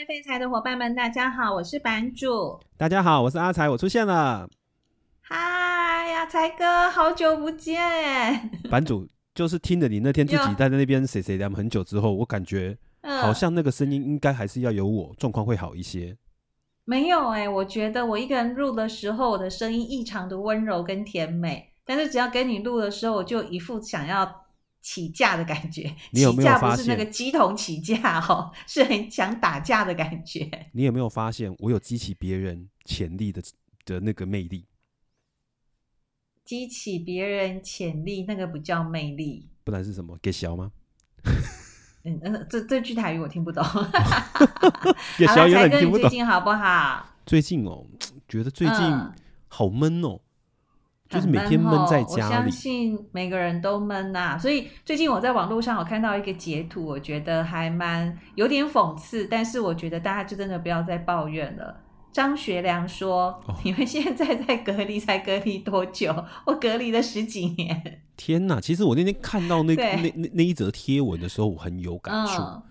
位废柴的伙伴们，大家好，我是版主。大家好，我是阿才，我出现了。嗨，阿才哥，好久不见！版主就是听着你那天自己待在那边谁谁聊很久之后，我感觉好像那个声音应该还是要有我，状况会好一些。没有哎、欸，我觉得我一个人录的时候，我的声音异常的温柔跟甜美，但是只要跟你录的时候，我就一副想要。起架的感觉，你有没有发现？起架不是那个鸡同起架哦，是很想打架的感觉。你有没有发现，我有激起别人潜力的的那个魅力？激起别人潜力，那个不叫魅力，不然是什么？给小吗？嗯 嗯，这这句台语我听不懂。给小有点听不懂。最近好不好？最近哦，觉得最近好闷哦。嗯就是每天闷在家里，我相信每个人都闷呐、啊。所以最近我在网络上我看到一个截图，我觉得还蛮有点讽刺，但是我觉得大家就真的不要再抱怨了。张学良说：“哦、你们现在在隔离才隔离多久？我隔离了十几年。”天哪！其实我那天看到那那那那一则贴文的时候，我很有感触。嗯、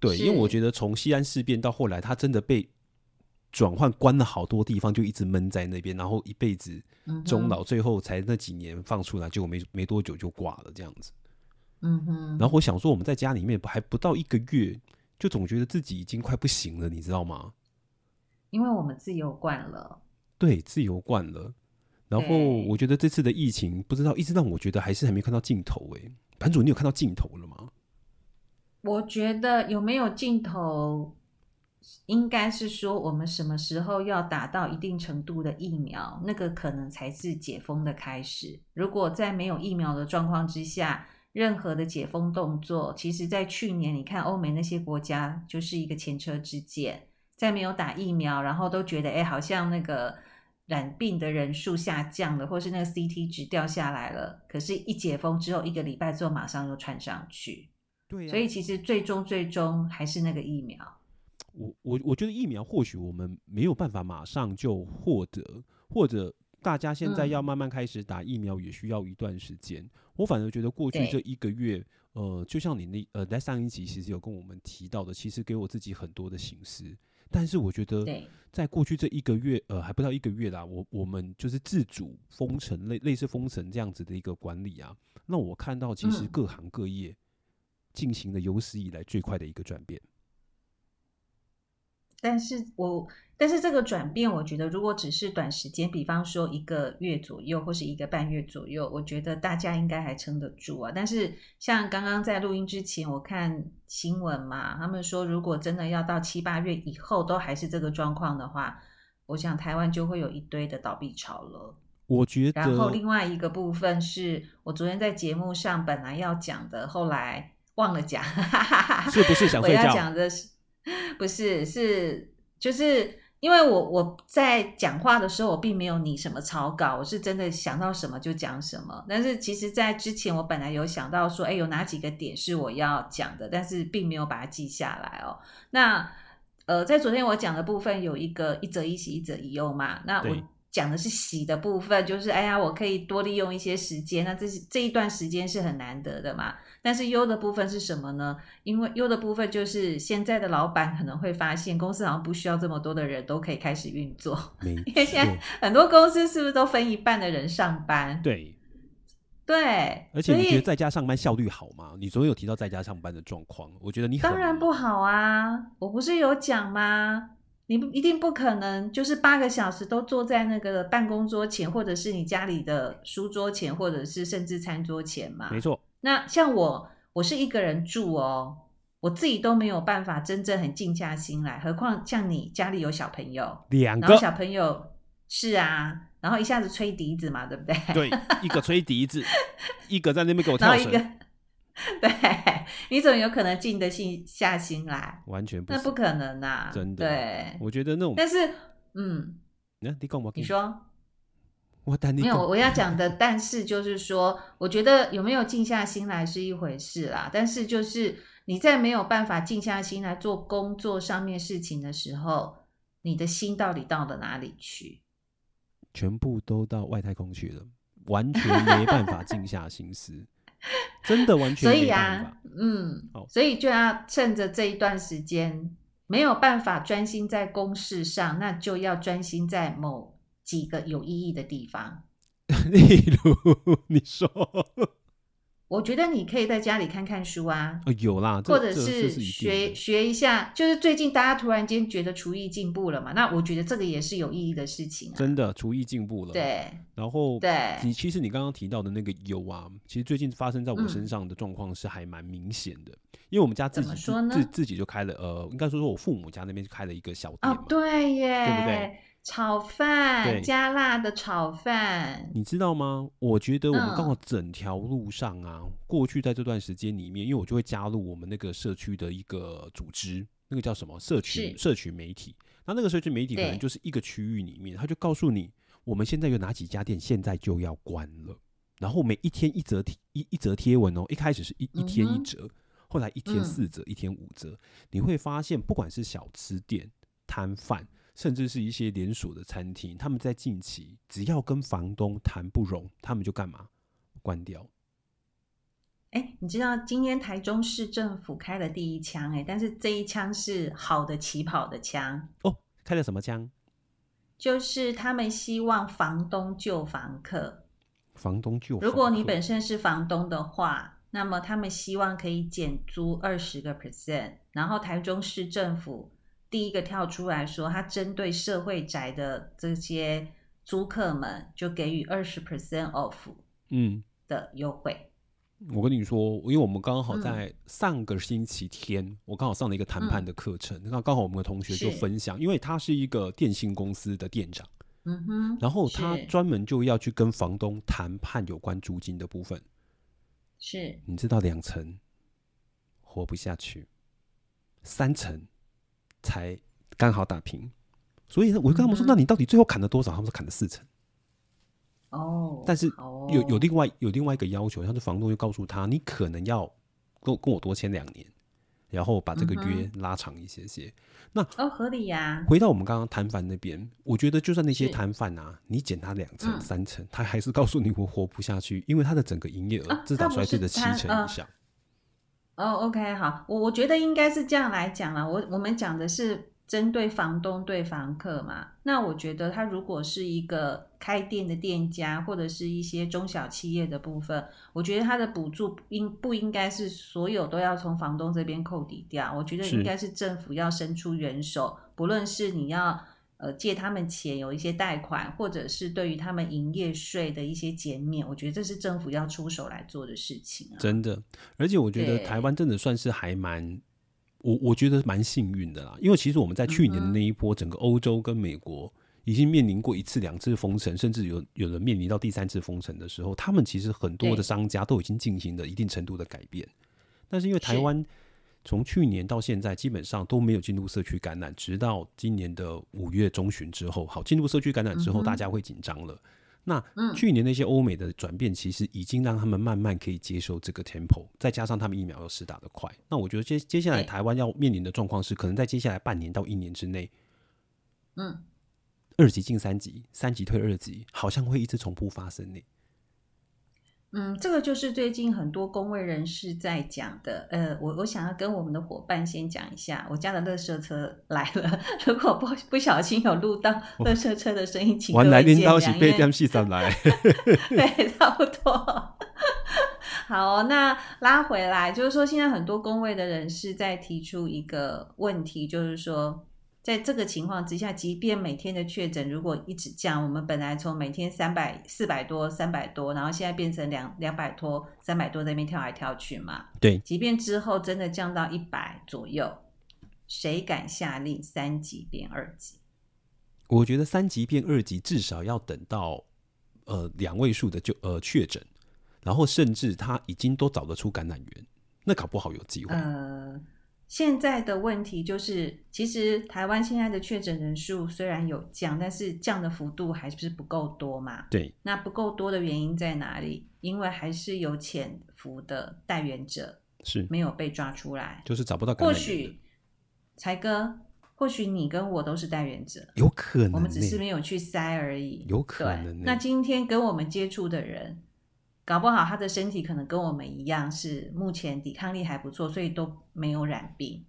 对，因为我觉得从西安事变到后来，他真的被。转换关了好多地方，就一直闷在那边，然后一辈子终老，最后才那几年放出来，结果没没多久就挂了，这样子。嗯哼。然后我想说，我们在家里面还不到一个月，就总觉得自己已经快不行了，你知道吗？因为我们自由惯了。对，自由惯了。然后我觉得这次的疫情，不知道一直让我觉得还是还没看到尽头。哎，版主，你有看到尽头了吗？我觉得有没有尽头？应该是说，我们什么时候要打到一定程度的疫苗，那个可能才是解封的开始。如果在没有疫苗的状况之下，任何的解封动作，其实在去年你看欧美那些国家就是一个前车之鉴，在没有打疫苗，然后都觉得哎，好像那个染病的人数下降了，或是那个 CT 值掉下来了，可是，一解封之后一个礼拜之后马上又窜上去。对啊，所以其实最终最终还是那个疫苗。我我我觉得疫苗或许我们没有办法马上就获得，或者大家现在要慢慢开始打疫苗也需要一段时间。嗯、我反而觉得过去这一个月，呃，就像你那呃在上一集其实有跟我们提到的，其实给我自己很多的形式。但是我觉得在过去这一个月，呃，还不到一个月啦，我我们就是自主封城类类似封城这样子的一个管理啊，那我看到其实各行各业进行了有史以来最快的一个转变。但是我，但是这个转变，我觉得如果只是短时间，比方说一个月左右，或是一个半月左右，我觉得大家应该还撑得住啊。但是像刚刚在录音之前，我看新闻嘛，他们说如果真的要到七八月以后都还是这个状况的话，我想台湾就会有一堆的倒闭潮了。我觉得。然后另外一个部分是我昨天在节目上本来要讲的，后来忘了讲，是不是想睡觉？我要讲的是。不是，是就是因为我我在讲话的时候，我并没有拟什么草稿，我是真的想到什么就讲什么。但是其实，在之前我本来有想到说，哎，有哪几个点是我要讲的，但是并没有把它记下来哦。那呃，在昨天我讲的部分有一个一则一喜，一则一忧嘛。那我讲的是喜的部分，就是哎呀，我可以多利用一些时间，那这是这一段时间是很难得的嘛。但是忧的部分是什么呢？因为忧的部分就是现在的老板可能会发现公司好像不需要这么多的人都可以开始运作，因为现在很多公司是不是都分一半的人上班？对，对。而且你觉得在家上班效率好吗？你昨天有提到在家上班的状况，我觉得你当然不好啊！我不是有讲吗？你不一定不可能就是八个小时都坐在那个办公桌前，或者是你家里的书桌前，或者是甚至餐桌前嘛？没错。那像我，我是一个人住哦，我自己都没有办法真正很静下心来，何况像你家里有小朋友，两个小朋友是啊，然后一下子吹笛子嘛，对不对？对，一个吹笛子，一个在那边给我跳绳，对，你怎么有可能静得心下心来？完全不，那不可能啊，真的。对，我觉得那种，但是，嗯，你讲你说。我等你没有，我要讲的，但是就是说，我觉得有没有静下心来是一回事啦。但是就是你在没有办法静下心来做工作上面事情的时候，你的心到底到了哪里去？全部都到外太空去了，完全没办法静下心思，真的完全。所以啊，嗯，所以就要趁着这一段时间，没有办法专心在公事上，那就要专心在某几个有意义的地方。例如，你说。我觉得你可以在家里看看书啊，哦、有啦，或者是学学一下，就是最近大家突然间觉得厨艺进步了嘛，那我觉得这个也是有意义的事情啊。真的，厨艺进步了。对，然后对，你其实你刚刚提到的那个油啊，其实最近发生在我身上的状况是还蛮明显的，嗯、因为我们家自己自自己就开了，呃，应该说说我父母家那边就开了一个小店嘛，哦，对耶，对不对？炒饭加辣的炒饭，你知道吗？我觉得我们刚好整条路上啊，嗯、过去在这段时间里面，因为我就会加入我们那个社区的一个组织，那个叫什么？社群社群媒体。那那个社区媒体可能就是一个区域里面，他就告诉你我们现在有哪几家店现在就要关了，然后每一天一则贴一一则贴文哦，一开始是一一天一折，嗯、后来一天四折，嗯、一天五折，你会发现不管是小吃店摊贩。甚至是一些连锁的餐厅，他们在近期只要跟房东谈不拢，他们就干嘛？关掉。哎、欸，你知道今天台中市政府开了第一枪哎，但是这一枪是好的起跑的枪哦。开了什么枪？就是他们希望房东救房客。房东救房客。如果你本身是房东的话，那么他们希望可以减租二十个 percent，然后台中市政府。第一个跳出来说，他针对社会宅的这些租客们，就给予二十 percent off，嗯。的优惠。我跟你说，因为我们刚好在上个星期天，嗯、我刚好上了一个谈判的课程，那、嗯、刚好我们的同学就分享，因为他是一个电信公司的店长，嗯哼，然后他专门就要去跟房东谈判有关租金的部分，是，你知道两层活不下去，三层。才刚好打平，所以呢，我就跟他们说：“嗯、那你到底最后砍了多少？”他们说：“砍了四成。”哦，但是有有另外有另外一个要求，他的房东就告诉他：“你可能要跟跟我多签两年，然后把这个约拉长一些些。嗯”那哦，合理呀、啊。回到我们刚刚摊贩那边，我觉得就算那些摊贩啊，你减他两成、三成，他还是告诉你我活不下去，因为他的整个营业额至少衰退了七成以上。哦、oh，OK，好，我我觉得应该是这样来讲啦。我我们讲的是针对房东对房客嘛。那我觉得他如果是一个开店的店家，或者是一些中小企业的部分，我觉得他的补助应不应该是所有都要从房东这边扣抵掉？我觉得应该是政府要伸出援手，不论是你要。呃，借他们钱有一些贷款，或者是对于他们营业税的一些减免，我觉得这是政府要出手来做的事情啊。真的，而且我觉得台湾真的算是还蛮，我我觉得蛮幸运的啦。因为其实我们在去年的那一波，整个欧洲跟美国已经面临过一次、两次封城，甚至有有人面临到第三次封城的时候，他们其实很多的商家都已经进行了一定程度的改变。但是因为台湾。从去年到现在，基本上都没有进入社区感染，直到今年的五月中旬之后，好，进入社区感染之后，大家会紧张了。嗯、那去年那些欧美的转变，其实已经让他们慢慢可以接受这个 tempo，再加上他们疫苗又施打的快，那我觉得接接下来台湾要面临的状况是，可能在接下来半年到一年之内，嗯，二级进三级，三级退二级，好像会一直重复发生呢。嗯，这个就是最近很多公卫人士在讲的。呃，我我想要跟我们的伙伴先讲一下，我家的垃圾车 来了。如果不不小心有录到垃圾车的声音，请各位见谅。被电视上来，对，差不多。好，那拉回来，就是说，现在很多工位的人士在提出一个问题，就是说。在这个情况之下，即便每天的确诊如果一直降，我们本来从每天三百、四百多、三百多，然后现在变成两两百多、三百多，在那边跳来跳去嘛。对，即便之后真的降到一百左右，谁敢下令三级变二级？我觉得三级变二级至少要等到呃两位数的就呃确诊，然后甚至他已经都找得出感染源，那搞不好有机会。呃。现在的问题就是，其实台湾现在的确诊人数虽然有降，但是降的幅度还是不够多嘛？对。那不够多的原因在哪里？因为还是有潜伏的带源者是没有被抓出来，就是找不到感染源。或许财哥，或许你跟我都是带源者，有可能，我们只是没有去筛而已，有可能。那今天跟我们接触的人。搞不好他的身体可能跟我们一样，是目前抵抗力还不错，所以都没有染病。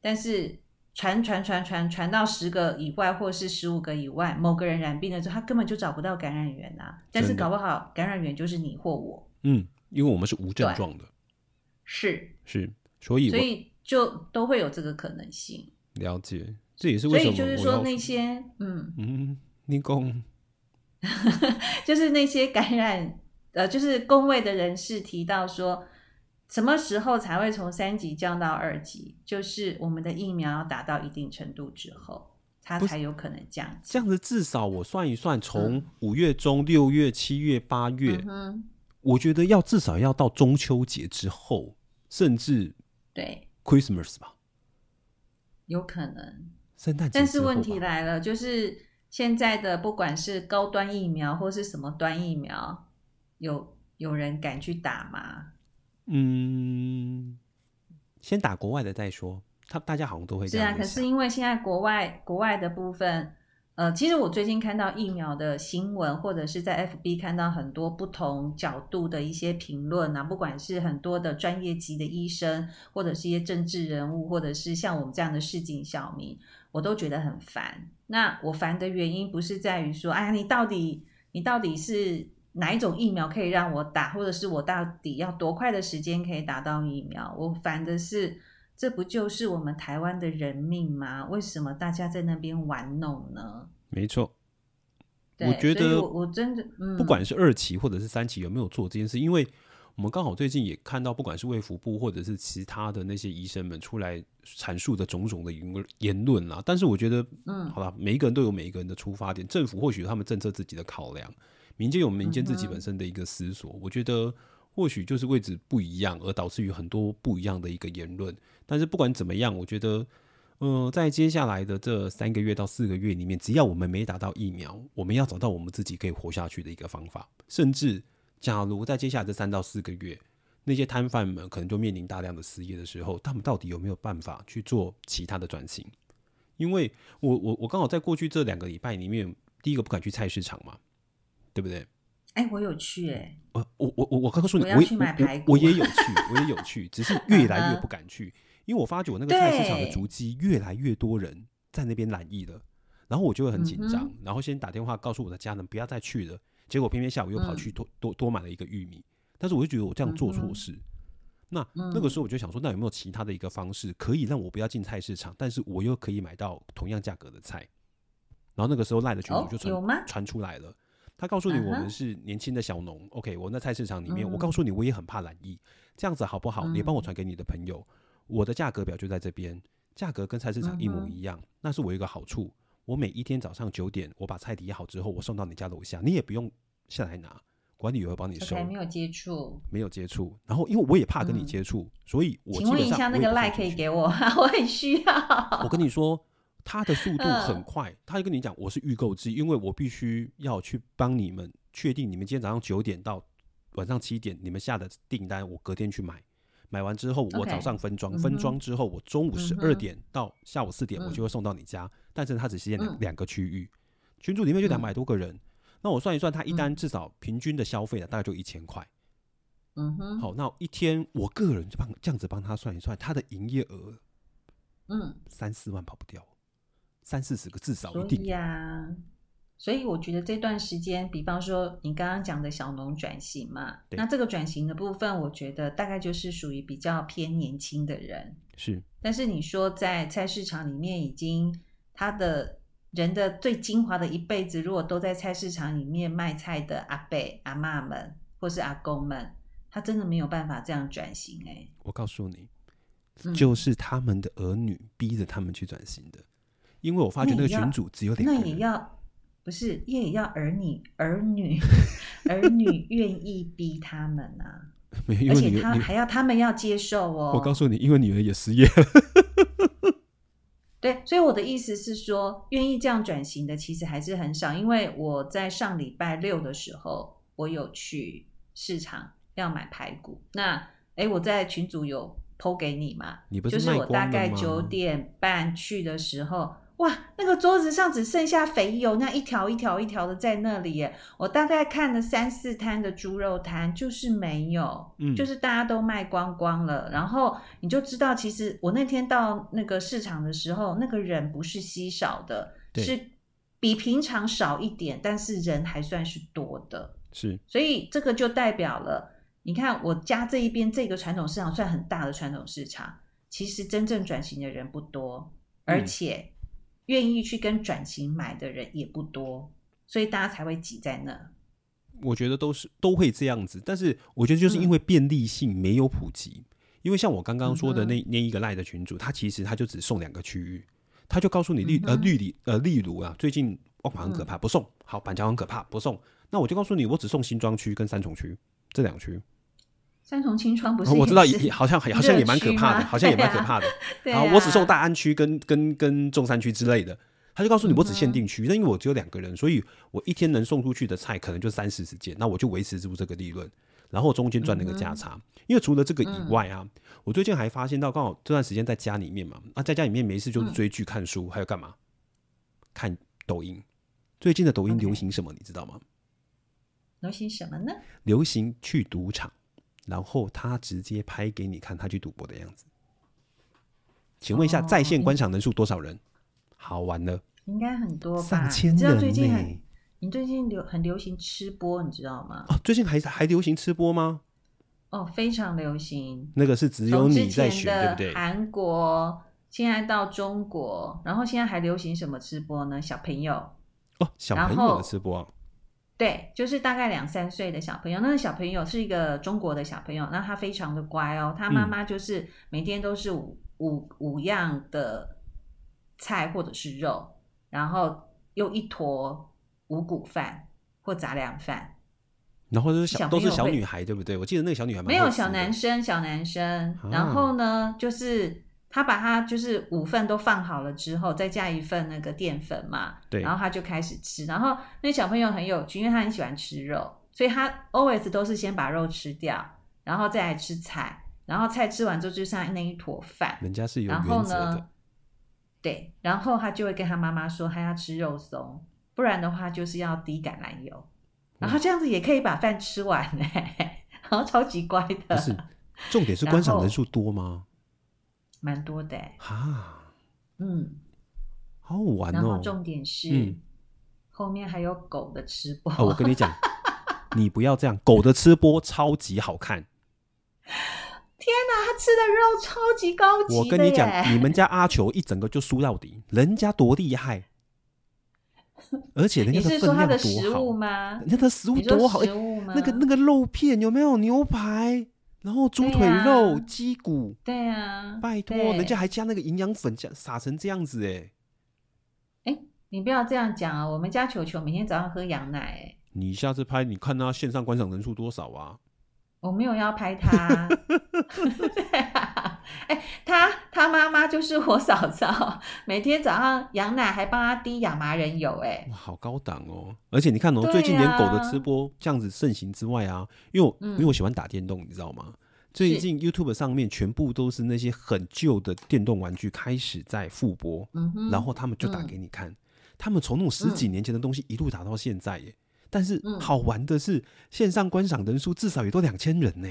但是传传传传传到十个以外，或是十五个以外，某个人染病了之后，他根本就找不到感染源啊。但是搞不好感染源就是你或我。嗯，因为我们是无症状的。是是，所以所以就都会有这个可能性。了解，这也是为什么。所以就是说那些嗯嗯，你讲，就是那些感染呃，就是工位的人士提到说。什么时候才会从三级降到二级？就是我们的疫苗要达到一定程度之后，它才有可能降级。这样子至少我算一算，从五月中、六月、七月、八月，嗯，我觉得要至少要到中秋节之后，甚至对 Christmas 吧，有可能圣诞节。但是问题来了，就是现在的不管是高端疫苗或是什么端疫苗，有有人敢去打吗？嗯，先打国外的再说。他大家好像都会这样。是啊，可是因为现在国外国外的部分，呃，其实我最近看到疫苗的新闻，或者是在 FB 看到很多不同角度的一些评论啊，不管是很多的专业级的医生，或者是一些政治人物，或者是像我们这样的市井小民，我都觉得很烦。那我烦的原因不是在于说，哎呀，你到底你到底是。哪一种疫苗可以让我打，或者是我到底要多快的时间可以打到疫苗？我烦的是，这不就是我们台湾的人命吗？为什么大家在那边玩弄呢？没错，我觉得我，我真的，嗯，不管是二期或者是三期有没有做这件事，因为我们刚好最近也看到，不管是卫福部或者是其他的那些医生们出来阐述的种种的言言论啦，但是我觉得，嗯，好吧，每一个人都有每一个人的出发点，政府或许他们政策自己的考量。民间有民间自己本身的一个思索，嗯、我觉得或许就是位置不一样，而导致于很多不一样的一个言论。但是不管怎么样，我觉得，呃，在接下来的这三个月到四个月里面，只要我们没打到疫苗，我们要找到我们自己可以活下去的一个方法。甚至，假如在接下来这三到四个月，那些摊贩们可能就面临大量的失业的时候，他们到底有没有办法去做其他的转型？因为我我我刚好在过去这两个礼拜里面，第一个不敢去菜市场嘛。对不对？哎，我有去哎！我我我我我刚刚说你，我要去买排骨，我也有去，我也有去，只是越来越不敢去，因为我发觉我那个菜市场的足迹越来越多人在那边染疫了，然后我就会很紧张，然后先打电话告诉我的家人不要再去了，结果偏偏下午又跑去多多多买了一个玉米，但是我就觉得我这样做错事，那那个时候我就想说，那有没有其他的一个方式可以让我不要进菜市场，但是我又可以买到同样价格的菜？然后那个时候赖的群主就传传出来了。他告诉你，我们是年轻的小农。Uh. OK，我在菜市场里面，嗯、我告诉你，我也很怕染疫，这样子好不好？嗯、你帮我传给你的朋友，我的价格表就在这边，价格跟菜市场一模一样。那、嗯、是我一个好处，我每一天早上九点，我把菜提好之后，我送到你家楼下，你也不用下来拿，管理员会帮你收。Okay, 没有接触，没有接触。然后，因为我也怕跟你接触、嗯，所以我请问一下，那个赖可以给我，我很需要。我跟你说。他的速度很快，呃、他就跟你讲，我是预购制，因为我必须要去帮你们确定你们今天早上九点到晚上七点你们下的订单，我隔天去买，买完之后我早上分装，okay, 分装之后我中午十二点到下午四点我就会送到你家，嗯、但是它只限两两个区域，群组里面就两百多个人、嗯，那我算一算，他一单至少平均的消费呢，大概就一千块。嗯哼，好，那一天我个人就帮这样子帮他算一算，他的营业额，嗯，三四万跑不掉。三四十个至少一定呀、啊，所以我觉得这段时间，比方说你刚刚讲的小农转型嘛，那这个转型的部分，我觉得大概就是属于比较偏年轻的人。是，但是你说在菜市场里面，已经他的人的最精华的一辈子，如果都在菜市场里面卖菜的阿伯、阿妈们或是阿公们，他真的没有办法这样转型哎、欸。我告诉你，就是他们的儿女逼着他们去转型的。因为我发觉那个群主只有点，那也要不是也要儿女儿女 儿女愿意逼他们啊，而且他还要他们要接受哦。我告诉你，因为女儿也失业了。对，所以我的意思是说，愿意这样转型的其实还是很少。因为我在上礼拜六的时候，我有去市场要买排骨。那哎，我在群组有 po 给你嘛？你不是就是我大概九点半去的时候。哇，那个桌子上只剩下肥油，那一条一条一条的在那里耶。我大概看了三四摊的猪肉摊，就是没有，嗯，就是大家都卖光光了。然后你就知道，其实我那天到那个市场的时候，那个人不是稀少的，是比平常少一点，但是人还算是多的。是，所以这个就代表了，你看我家这一边这个传统市场算很大的传统市场，其实真正转型的人不多，而且。愿意去跟转型买的人也不多，所以大家才会挤在那。我觉得都是都会这样子，但是我觉得就是因为便利性没有普及。嗯、因为像我刚刚说的那那一个赖的群主，他其实他就只送两个区域，他就告诉你例、嗯、呃绿里呃例如啊，最近万华很可怕，不送；好板桥很可怕，不送。那我就告诉你，我只送新庄区跟三重区这两区。三重青创不是？我知道也好像好像也蛮可怕的，好像也蛮可怕的。然后、啊啊、我只送大安区跟跟跟中山区之类的，他就告诉你我只限定区，那、嗯、因为我只有两个人，所以我一天能送出去的菜可能就三四十件，那我就维持住这个利润，然后中间赚那个价差、嗯。因为除了这个以外啊，嗯、我最近还发现到，刚好这段时间在家里面嘛，啊，在家里面没事就是追剧、看书，还有干嘛？看抖音。最近的抖音流行什么.你知道吗？流行什么呢？流行去赌场。然后他直接拍给你看他去赌博的样子，请问一下在线观赏人数多少人？好玩了，应该很多吧？上千人。你知道最近很，你最近流很流行吃播，你知道吗？哦，最近还还流行吃播吗？哦，非常流行。那个是只有你在学，对不对？韩国现在到中国，然后现在还流行什么吃播呢？小朋友哦，小朋友的吃播。对，就是大概两三岁的小朋友，那个小朋友是一个中国的小朋友，那他非常的乖哦，他妈妈就是每天都是五、嗯、五五样的菜或者是肉，然后又一坨五谷饭或杂粮饭，然后是小都是小女孩对不对？我记得那个小女孩没有小男生，小男生，然后呢就是。他把它就是五份都放好了之后，再加一份那个淀粉嘛，对，然后他就开始吃。然后那小朋友很有趣，因为他很喜欢吃肉，所以他 always 都是先把肉吃掉，然后再来吃菜，然后菜吃完之后就剩那一坨饭。人家是有原则的。然后呢，对，然后他就会跟他妈妈说他要吃肉松，不然的话就是要滴橄榄油。然后这样子也可以把饭吃完呢，然后超级乖的。不是，重点是观赏人数多吗？蛮多的哈，嗯，好好玩哦。然后重点是，嗯、后面还有狗的吃播。哦、我跟你讲，你不要这样，狗的吃播超级好看。天哪，他吃的肉超级高级。我跟你讲，你们家阿球一整个就输到底，人家多厉害，而且人家的分量多好。你是说他的食物吗？人家的食物多好，那个那个肉片有没有牛排？然后猪腿肉、鸡、啊、骨，对啊，拜托，人家还加那个营养粉，加撒成这样子哎，哎，你不要这样讲啊！我们家球球每天早上喝羊奶哎。你下次拍，你看他线上观赏人数多少啊？我没有要拍他。哎，他他妈妈就是我嫂嫂，每天早上羊奶还帮他滴亚麻仁油哎，哇，好高档哦！而且你看哦，最近连狗的吃播这样子盛行之外啊，因为我、嗯、因为我喜欢打电动，你知道吗？最近 YouTube 上面全部都是那些很旧的电动玩具开始在复播，然后他们就打给你看，嗯、他们从那种十几年前的东西一路打到现在耶。但是好玩的是，线上观赏人数至少也都两千人呢。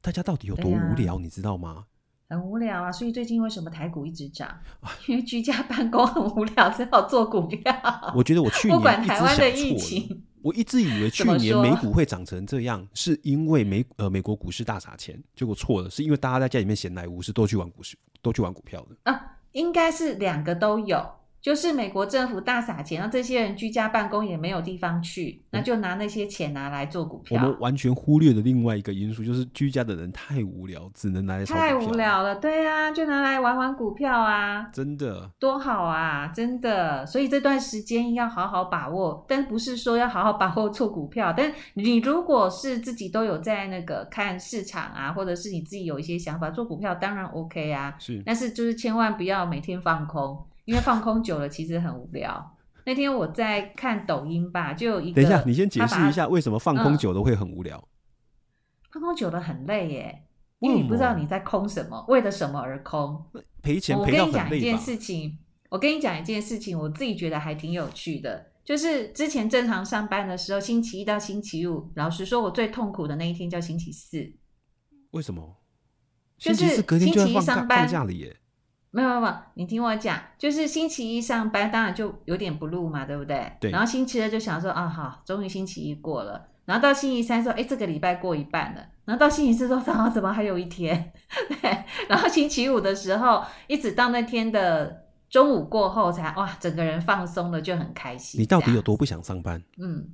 大家到底有多无聊，你知道吗？很无聊啊，所以最近为什么台股一直涨？因为居家办公很无聊，只好做股票。我觉得我去 年不管台湾的疫情，我一直以为去年美股会涨成这样，是因为美呃美国股市大撒钱，结果错了，是因为大家在家里面闲来无事，都去玩股市，都去玩股票的啊，应该是两个都有。就是美国政府大撒钱，让这些人居家办公也没有地方去，那就拿那些钱拿来做股票。我们完全忽略了另外一个因素，就是居家的人太无聊，只能拿来炒股票。太无聊了，对啊，就拿来玩玩股票啊，真的多好啊，真的。所以这段时间要好好把握，但不是说要好好把握做股票。但你如果是自己都有在那个看市场啊，或者是你自己有一些想法做股票，当然 OK 啊。是，但是就是千万不要每天放空。因为放空久了，其实很无聊。那天我在看抖音吧，就有一个。等一下，你先解释一下为什么放空久了会很无聊。嗯、放空久了很累耶，因为你不知道你在空什么，为了什么而空。赔钱赔到很累？我跟你讲一件事情，我跟你讲一件事情，我自己觉得还挺有趣的，就是之前正常上班的时候，星期一到星期五，老实说，我最痛苦的那一天叫星期四。为什么？就是星期四隔天就要星期一上班放假了耶。没有没有你听我讲，就是星期一上班，当然就有点不录嘛，对不对？对。然后星期二就想说啊，好，终于星期一过了。然后到星期三说，哎，这个礼拜过一半了。然后到星期四说，啊怎么还有一天？对。然后星期五的时候，一直到那天的中午过后才哇，整个人放松了，就很开心。你到底有多不想上班？嗯，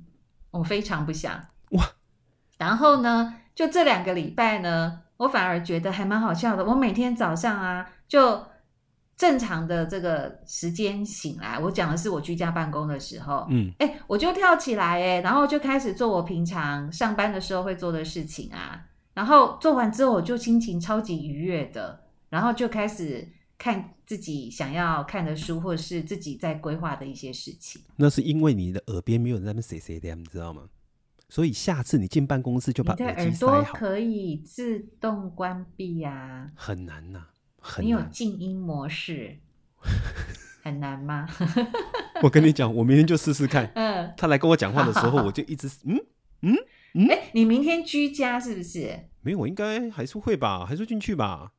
我非常不想。哇。然后呢，就这两个礼拜呢，我反而觉得还蛮好笑的。我每天早上啊，就。正常的这个时间醒来，我讲的是我居家办公的时候，嗯，哎、欸，我就跳起来，哎，然后就开始做我平常上班的时候会做的事情啊，然后做完之后我就心情超级愉悦的，然后就开始看自己想要看的书，或者是自己在规划的一些事情。那是因为你的耳边没有人在那边谁谁的，你知道吗？所以下次你进办公室就把耳机塞好。耳朵可以自动关闭呀、啊，很难呐、啊。你有静音模式，很难吗？我跟你讲，我明天就试试看。嗯，他来跟我讲话的时候，我就一直嗯嗯嗯。哎、欸，你明天居家是不是？没有，我应该还是会吧，还是进去吧，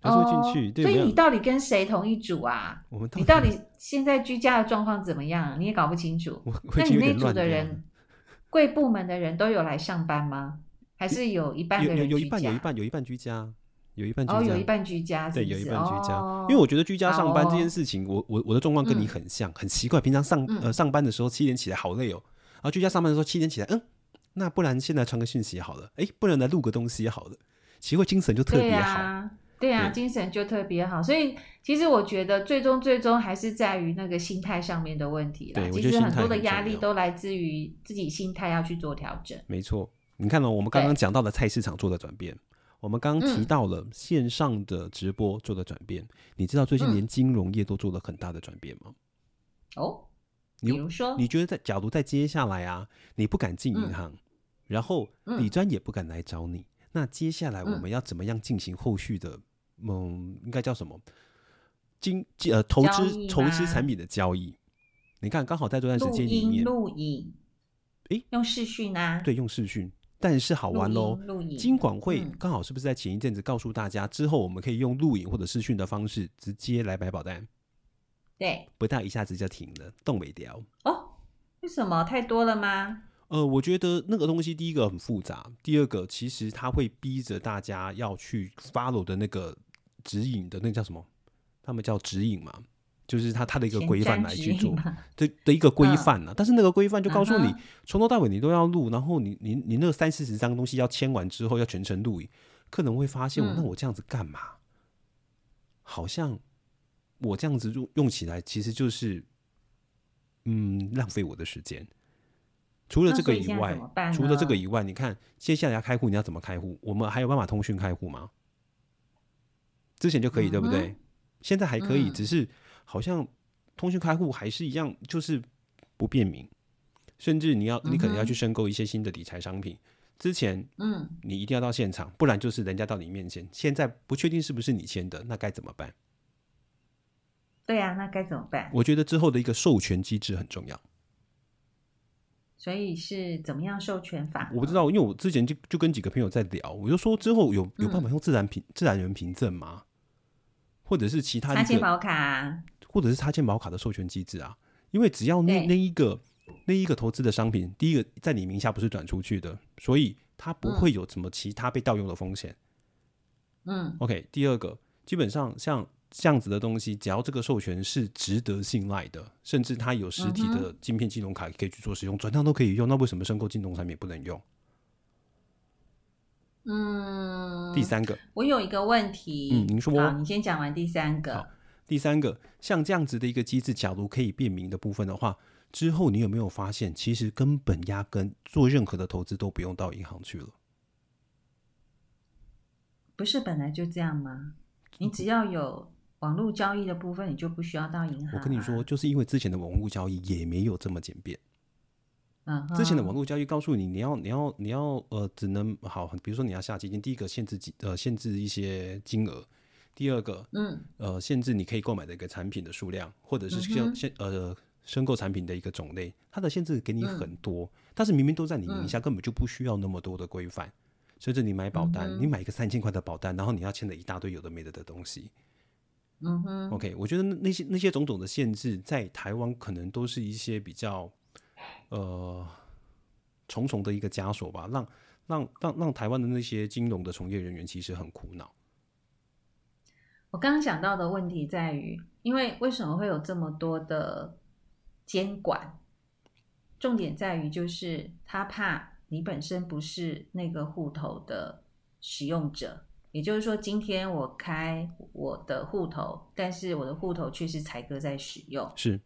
还是会进去。哦、对，所以你到底跟谁同一组啊？我们你到底现在居家的状况怎么样？你也搞不清楚。那你那组的人，贵部门的人都有来上班吗？还是有一半的人有有，有一半有一半有一半居家。有一半居家，哦，有一半居家是是，对，有一半居家。哦、因为我觉得居家上班这件事情，我我我的状况跟你很像，嗯、很奇怪。平常上、嗯、呃上班的时候七点起来好累哦，然后居家上班的时候七点起来，嗯，那不然现在传个讯息好了，哎，不然来录个东西好了，奇怪，精神就特别好。对啊，精神就特别好。所以其实我觉得最终最终还是在于那个心态上面的问题啦。其实很多的压力都来自于自己心态要去做调整。没错，你看到、哦、我们刚刚讲到的菜市场做的转变。我们刚刚提到了线上的直播做的转变，嗯，你知道最近连金融业都做了很大的转变吗？哦，比如说，你，你觉得在假如在接下来啊，你不敢进银行，嗯，然后李专也不敢来找你，嗯，那接下来我们要怎么样进行后续的嗯，嗯，应该叫什么？金呃投资投资产品的交易？你看，刚好在这段时间里面录影，诶，用视讯啊？对，用视讯。但是好玩喽！金管会刚好是不是在前一阵子告诉大家，之后我们可以用录影或者视讯的方式直接来买保单？对，不到一下子就停了，动没掉哦？为什么？太多了吗？呃，我觉得那个东西，第一个很复杂，第二个其实它会逼着大家要去 follow 的那个指引的那个叫什么？他们叫指引嘛。就是他他 的一个规范来去做的的一个规范呢，但是那个规范就告诉你，从头到尾你都要录，然后你你你那三四十张东西要签完之后要全程录影，可能会发现，那我这样子干嘛？好像我这样子用用起来其实就是嗯浪费我的时间。除了这个以外，除了这个以外，你看接下来要开户，你要怎么开户？我们还有办法通讯开户吗？之前就可以，对不对？现在还可以，只是。好像通讯开户还是一样，就是不便民，甚至你要你可能要去申购一些新的理财商品，之前嗯，你一定要到现场，不然就是人家到你面前，现在不确定是不是你签的，那该怎么办？对呀，那该怎么办？我觉得之后的一个授权机制很重要。所以是怎么样授权法？我不知道，因为我之前就就跟几个朋友在聊，我就说之后有有办法用自然凭自然人凭证吗？或者是其他插健保卡？或者是插健保卡的授权机制啊，因为只要那那一个那一个投资的商品，第一个在你名下不是转出去的，所以它不会有什么其他被盗用的风险。嗯，OK。第二个，基本上像这样子的东西，只要这个授权是值得信赖的，甚至它有实体的晶片金融卡可以去做使用，转账都可以用，那为什么申购金融产品不能用？嗯，第三个，我有一个问题。嗯，您说。好，你先讲完第三个。第三个，像这样子的一个机制，假如可以便民的部分的话，之后你有没有发现，其实根本压根做任何的投资都不用到银行去了？不是本来就这样吗？你只要有网络交易的部分，你就不需要到银行啊。我跟你说，就是因为之前的网络交易也没有这么简便。嗯，之前的网络交易告诉你，你要你要你要呃，只能好，比如说你要下基金，第一个限制几呃限制一些金额。第二个，嗯，呃，限制你可以购买的一个产品的数量，或者是限限、嗯、呃申购产品的一个种类，它的限制给你很多，嗯、但是明明都在你名下，根本就不需要那么多的规范。甚至你买保单，嗯、你买一个三千块的保单，然后你要签了一大堆有的没的的东西。嗯哼，OK，我觉得那些那些种种的限制，在台湾可能都是一些比较呃重重的一个枷锁吧，让让让让台湾的那些金融的从业人员其实很苦恼。我刚刚想到的问题在于，因为为什么会有这么多的监管？重点在于就是他怕你本身不是那个户头的使用者，也就是说，今天我开我的户头，但是我的户头却是才哥在使用。是。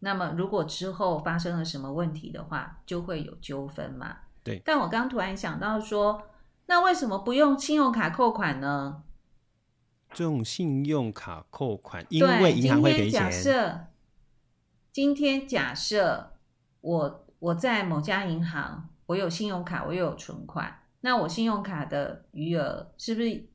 那么如果之后发生了什么问题的话，就会有纠纷嘛？对。但我刚突然想到说，那为什么不用信用卡扣款呢？用信用卡扣款，因为银行会赔钱。假设今天假设我我在某家银行，我有信用卡，我又有存款，那我信用卡的余额是不是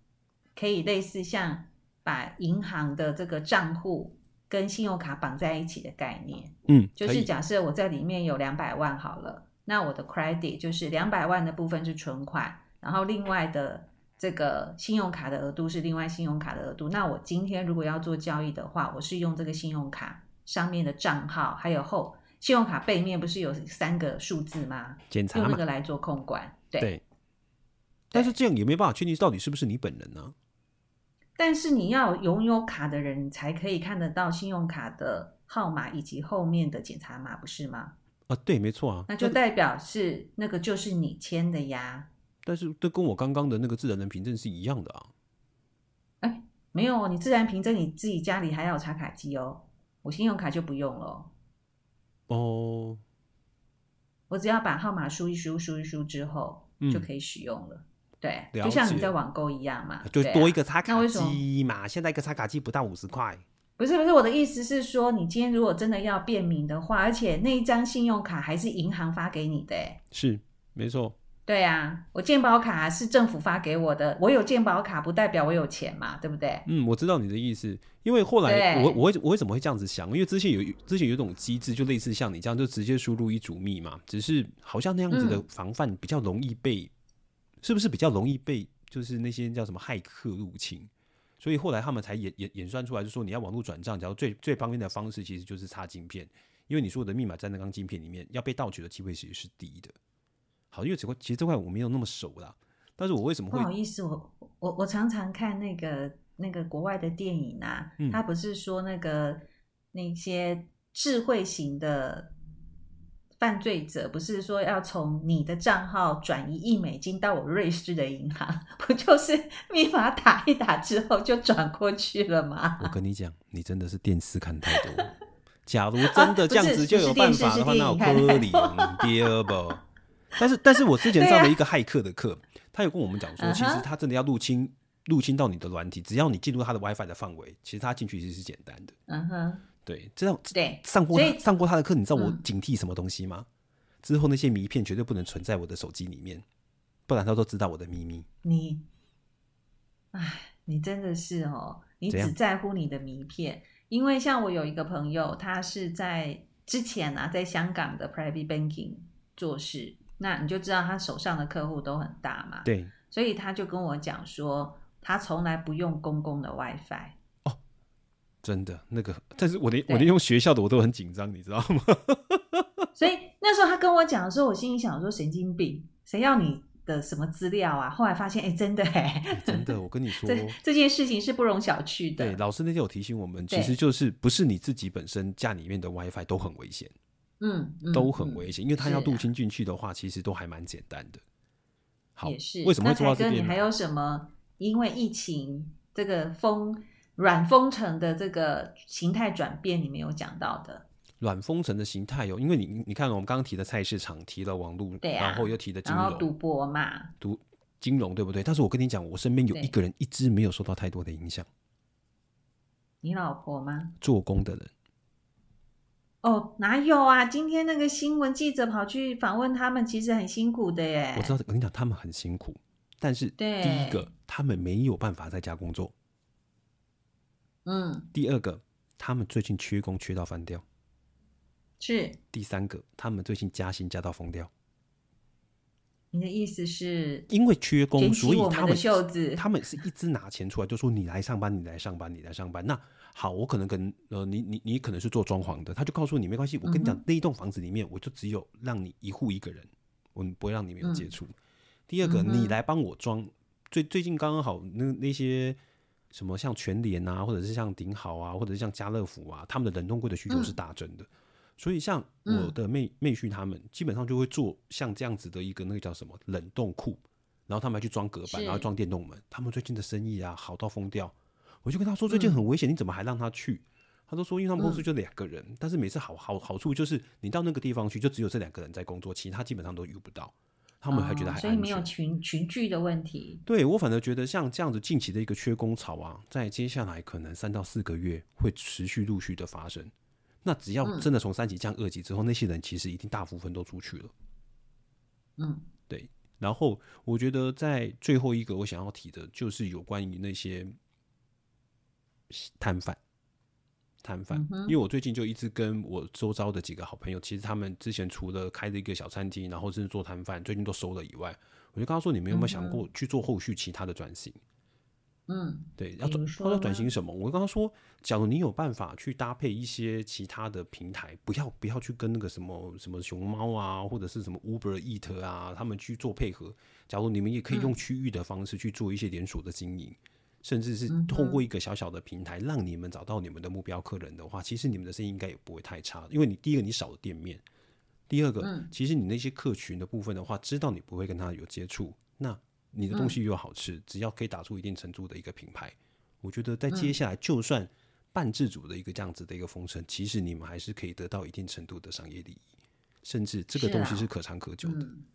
可以类似像把银行的这个账户跟信用卡绑在一起的概念？嗯，就是假设我在里面有两百万好了，那我的 credit 就是两百万的部分是存款，然后另外的。这个信用卡的额度是另外信用卡的额度。那我今天如果要做交易的话，我是用这个信用卡上面的账号，还有后信用卡背面不是有三个数字吗？检查用那个来做控管。对，对。但是这样也没办法确定到底是不是你本人呢、啊？但是你要拥有卡的人才可以看得到信用卡的号码以及后面的检查码，不是吗？啊，对，没错啊。那就代表是那个就是你签的呀。但是这跟我刚刚的那个自然人凭证是一样的啊！哎，没有，你自然凭证你自己家里还要有插卡机哦，我信用卡就不用了。哦，我只要把号码输一输，输一输之后、嗯、就可以使用了。对，就像你在网购一样嘛，就多一个插卡机嘛。现在一个插卡机不到五十块。不是不是，我的意思是说，你今天如果真的要便民的话，而且那一张信用卡还是银行发给你的，是没错。对啊，我健保卡是政府发给我的，我有健保卡不代表我有钱嘛，对不对？嗯，我知道你的意思，因为后来我我我为什么会这样子想？因为之前有之前有一种机制，就类似像你这样，就直接输入一组密码，只是好像那样子的防范比较容易被，嗯、是不是比较容易被就是那些叫什么骇客入侵？所以后来他们才演演演算出来，就是说你要网络转账，然后最最方便的方式其实就是插晶片，因为你说我的密码在那张晶片里面，要被盗取的机会其实是低的。好，因为这块其实这块我没有那么熟啦，但是我为什么会？不好意思，我我我常常看那个那个国外的电影啊，嗯、他不是说那个那些智慧型的犯罪者，不是说要从你的账号转移一美金到我瑞士的银行，不就是密码打一打之后就转过去了吗？我跟你讲，你真的是电视看太多。假如真的这样子就有办法的话，那我柯林第二不？但是，但是我之前上了一个骇客的课，啊、他有跟我们讲说，其实他真的要入侵入侵到你的软体，只要你进入他的 WiFi 的范围，其实他进去其实是简单的。嗯哼，对，这样对上过上过他的课，你知道我警惕什么东西吗？嗯、之后那些名片绝对不能存在我的手机里面，不然他都知道我的秘密。你，哎，你真的是哦，你只在乎你的名片，因为像我有一个朋友，他是在之前啊，在香港的 Private Banking 做事。那你就知道他手上的客户都很大嘛，对，所以他就跟我讲说，他从来不用公共的 WiFi。哦，真的那个，但是我连我连用学校的我都很紧张，你知道吗？所以那时候他跟我讲的时候，我心里想说神经病，谁要你的什么资料啊？后来发现，哎，真的哎，真的，我跟你说，这这件事情是不容小觑的。对，老师那天有提醒我们，其实就是不是你自己本身家里面的 WiFi 都很危险。嗯，嗯，都很危险，嗯、因为他要入侵进去的话，啊、其实都还蛮简单的。好，也是。为什么会做到这边？你还有什么？因为疫情这个封软封城的这个形态转变，你没有讲到的。软封城的形态有，因为你你看，我们刚刚提的菜市场，提了网络，对啊、然后又提的金融，然后赌博嘛，赌金融对不对？但是我跟你讲，我身边有一个人一直没有受到太多的影响。你老婆吗？做工的人。哦，哪有啊？今天那个新闻记者跑去访问他们，其实很辛苦的耶。我知道，我跟你讲，他们很辛苦，但是第一个，他们没有办法在家工作。嗯，第二个，他们最近缺工缺到翻掉。是。第三个，他们最近加薪加到疯掉。你的意思是？因为缺工，所以他们袖子，他们是一直拿钱出来，就说你来上班，你来上班，你来上班。那好，我可能跟呃你你你可能是做装潢的，他就告诉你没关系，我跟你讲，嗯、那一栋房子里面我就只有让你一户一个人，我不会让你没有接触。嗯、第二个，嗯、你来帮我装。最最近刚刚好那那些什么像全联啊，或者是像顶好啊，或者是像家乐福啊，他们的冷冻柜的需求是大增的。嗯所以，像我的妹妹婿他们，基本上就会做像这样子的一个那个叫什么冷冻库，然后他们还去装隔板，然后装电动门。他们最近的生意啊，好到疯掉。我就跟他说，最近很危险，你怎么还让他去？他都说，因为他们公司就两个人，但是每次好好好处就是，你到那个地方去，就只有这两个人在工作，其他基本上都遇不到。他们还觉得还所以没有群群聚的问题。对，我反而觉得像这样子近期的一个缺工潮啊，在接下来可能三到四个月会持续陆续的发生。那只要真的从三级降二级之后，嗯、那些人其实已经大部分都出去了。嗯，对。然后我觉得在最后一个我想要提的，就是有关于那些摊贩，摊贩。嗯、因为我最近就一直跟我周遭的几个好朋友，其实他们之前除了开了一个小餐厅，然后甚至做摊贩，最近都收了以外，我就跟他说：“你们有没有想过去做后续其他的转型？”嗯，对，要转，他说转型什么？我跟他说，假如你有办法去搭配一些其他的平台，不要不要去跟那个什么什么熊猫啊，或者是什么 Uber Eat 啊，他们去做配合。假如你们也可以用区域的方式去做一些连锁的经营，嗯、甚至是通过一个小小的平台，让你们找到你们的目标客人的话，其实你们的生意应该也不会太差。因为你第一个你少了店面，第二个，嗯、其实你那些客群的部分的话，知道你不会跟他有接触，那。你的东西又好吃，嗯、只要可以打出一定程度的一个品牌，我觉得在接下来就算半自主的一个这样子的一个封城，嗯、其实你们还是可以得到一定程度的商业利益，甚至这个东西是可长可久的。是、啊嗯、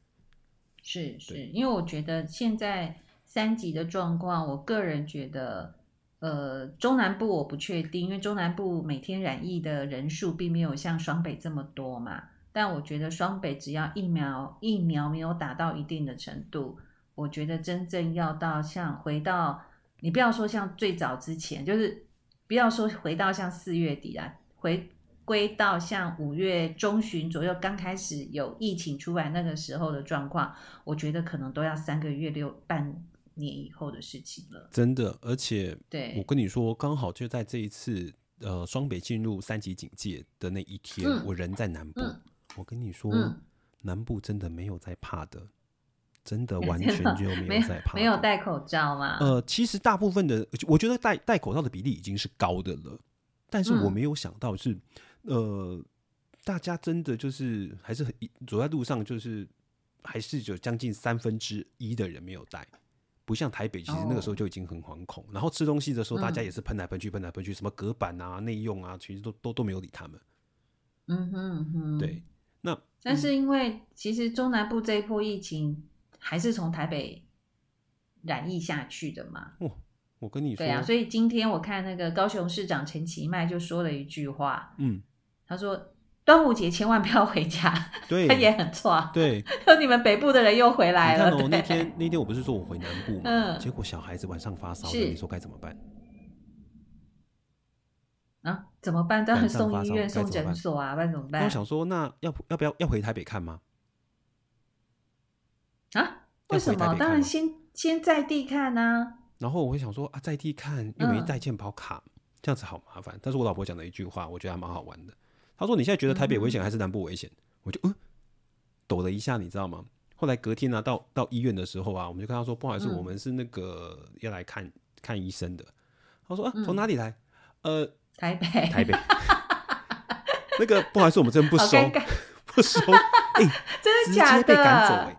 是，是因为我觉得现在三级的状况，我个人觉得，呃，中南部我不确定，因为中南部每天染疫的人数并没有像双北这么多嘛。但我觉得双北只要疫苗疫苗没有打到一定的程度。我觉得真正要到像回到你不要说像最早之前，就是不要说回到像四月底啊，回归到像五月中旬左右刚开始有疫情出来那个时候的状况，我觉得可能都要三个月六半年以后的事情了。真的，而且对我跟你说，刚好就在这一次呃双北进入三级警戒的那一天，嗯、我人在南部，嗯、我跟你说，嗯、南部真的没有在怕的。真的 完全就没有在怕，没有戴口罩吗？呃，其实大部分的，我觉得戴戴口罩的比例已经是高的了，但是我没有想到是，嗯、呃，大家真的就是还是很走在路上，就是还是有将近三分之一的人没有戴，不像台北，其实那个时候就已经很惶恐。哦、然后吃东西的时候，大家也是喷来喷去，喷来喷去，什么隔板啊、内用啊，其实都都都没有理他们。嗯哼嗯哼，对。那但是因为其实中南部这一波疫情。还是从台北染疫下去的嘛？哦，我跟你说，对啊，所以今天我看那个高雄市长陈其迈就说了一句话，嗯，他说端午节千万不要回家，对，他 也很错，对，说你们北部的人又回来了。那天那天我不是说我回南部嘛，嗯，结果小孩子晚上发烧，你说该怎么办？啊，怎么办？当然送医院、送诊所啊，不然怎么办？我想说，那要要不要要回台北看吗？啊？为什么？当然先先在地看啊。然后我会想说啊，在地看又没带健保卡，嗯、这样子好麻烦。但是我老婆讲了一句话，我觉得还蛮好玩的。她说：“你现在觉得台北危险还是南部危险？”嗯、我就嗯抖了一下，你知道吗？后来隔天呢、啊，到到医院的时候啊，我们就跟他说：“不好意思，嗯、我们是那个要来看看医生的。”他说：“啊，从哪里来？嗯、呃，台北，台北。那个不好意思，我们真不收，不收。哎、欸，真的假的？直接被赶走、欸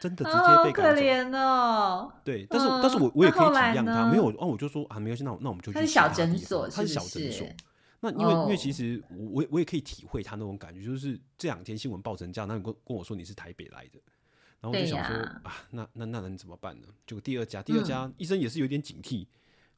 真的直接被赶走，好可怜哦。对，但是但是我我也可以体谅他，没有哦，我就说啊，没关系，那那我们就去。他是小诊所，他是小诊所。那因为因为其实我我也可以体会他那种感觉，就是这两天新闻报成这样，那你跟跟我说你是台北来的，然后我就想说啊，那那那能怎么办呢？就第二家，第二家医生也是有点警惕，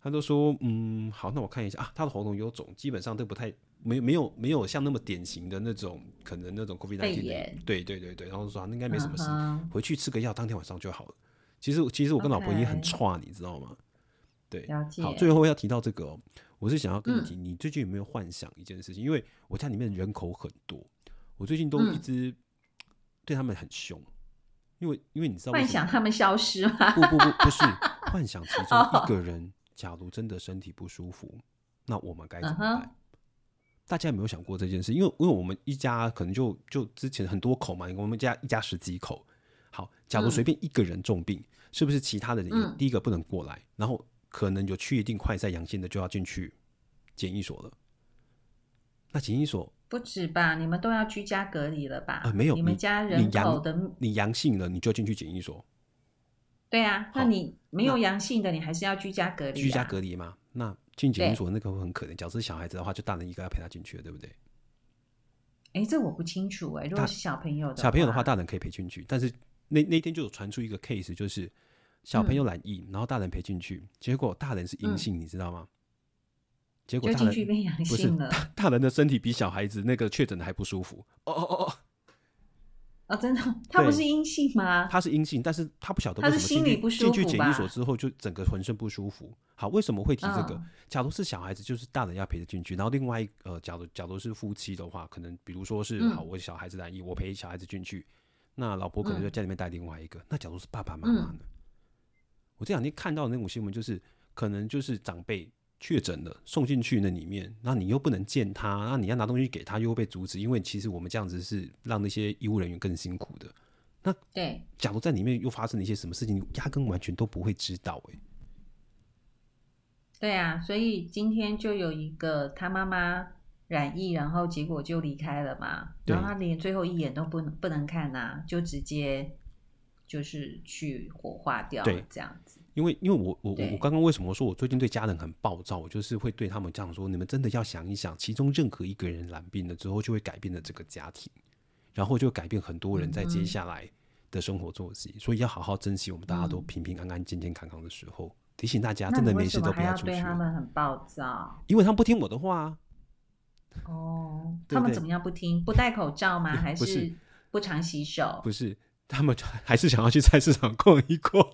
他都说嗯好，那我看一下啊，他的喉咙有肿，基本上都不太。没没有没有像那么典型的那种可能那种 COVID-19 的，炎对对对对，然后说那应该没什么事，uh huh. 回去吃个药，当天晚上就好了。其实其实我跟老婆也很串，Okay. 你知道吗？对，好，最后要提到这个、哦，我是想要跟你提，嗯、你最近有没有幻想一件事情？因为我家里面人口很多，我最近都一直对他们很凶，嗯、因为因为你知道幻想他们消失吗？不不不，不是幻想其中一个人，假如真的身体不舒服，那我们该怎么办？嗯大家有没有想过这件事？因为因为我们一家可能就就之前很多口嘛，我们家一家十几口。好，假如随便一个人重病，嗯、是不是其他的人第一个不能过来？嗯、然后可能有去一定快筛阳性的就要进去检疫所了。那检疫所不止吧？你们都要居家隔离了吧？啊、呃，没有，你们家人口的你阳性了，你就进去检疫所。对啊，那你没有阳性的，你还是要居家隔离、啊。居家隔离吗？那。进检疫所那个会很可怜，假如是小孩子的话，就大人一个要陪他进去了，对不对？哎，这我不清楚哎。如果是小朋友的，小朋友的话，大人可以陪进去。但是那那天就有传出一个 case，就是小朋友染疫，嗯、然后大人陪进去，结果大人是阴性，嗯、你知道吗？结果大人。不是，大，大人的身体比小孩子那个确诊的还不舒服。哦哦哦哦。啊、哦，真的，他不是阴性吗？他是阴性，但是他不晓得为什么他心里不舒服进去检疫所之后就整个浑身不舒服。好，为什么会提这个？哦、假如是小孩子，就是大人要陪着进去，然后另外呃，假如假如是夫妻的话，可能比如说是、嗯、好，我小孩子染疫，我陪小孩子进去，那老婆可能在家里面带另外一个。嗯、那假如是爸爸妈妈呢？嗯、我这两天看到的那种新闻，就是可能就是长辈。确诊了，送进去那里面，那你又不能见他，那你要拿东西给他，又会被阻止，因为其实我们这样子是让那些医务人员更辛苦的。那对，假如在里面又发生了一些什么事情，压根完全都不会知道、欸。哎，对啊，所以今天就有一个他妈妈染疫，然后结果就离开了嘛，然后他连最后一眼都不能不能看呐、啊，就直接就是去火化掉了，这样子。因为，因为我我我刚刚为什么说我最近对家人很暴躁？我就是会对他们这样说：你们真的要想一想，其中任何一个人染病了之后，就会改变了这个家庭，然后就改变很多人在接下来的生活作息。嗯、所以要好好珍惜我们大家都平平安安、健健康康的时候。提醒大家，真的没事都不要出去。对他们很暴躁，因为他们不听我的话。哦，他们怎么样不听？不戴口罩吗？还是不常洗手？不是，他们还是想要去菜市场逛一逛。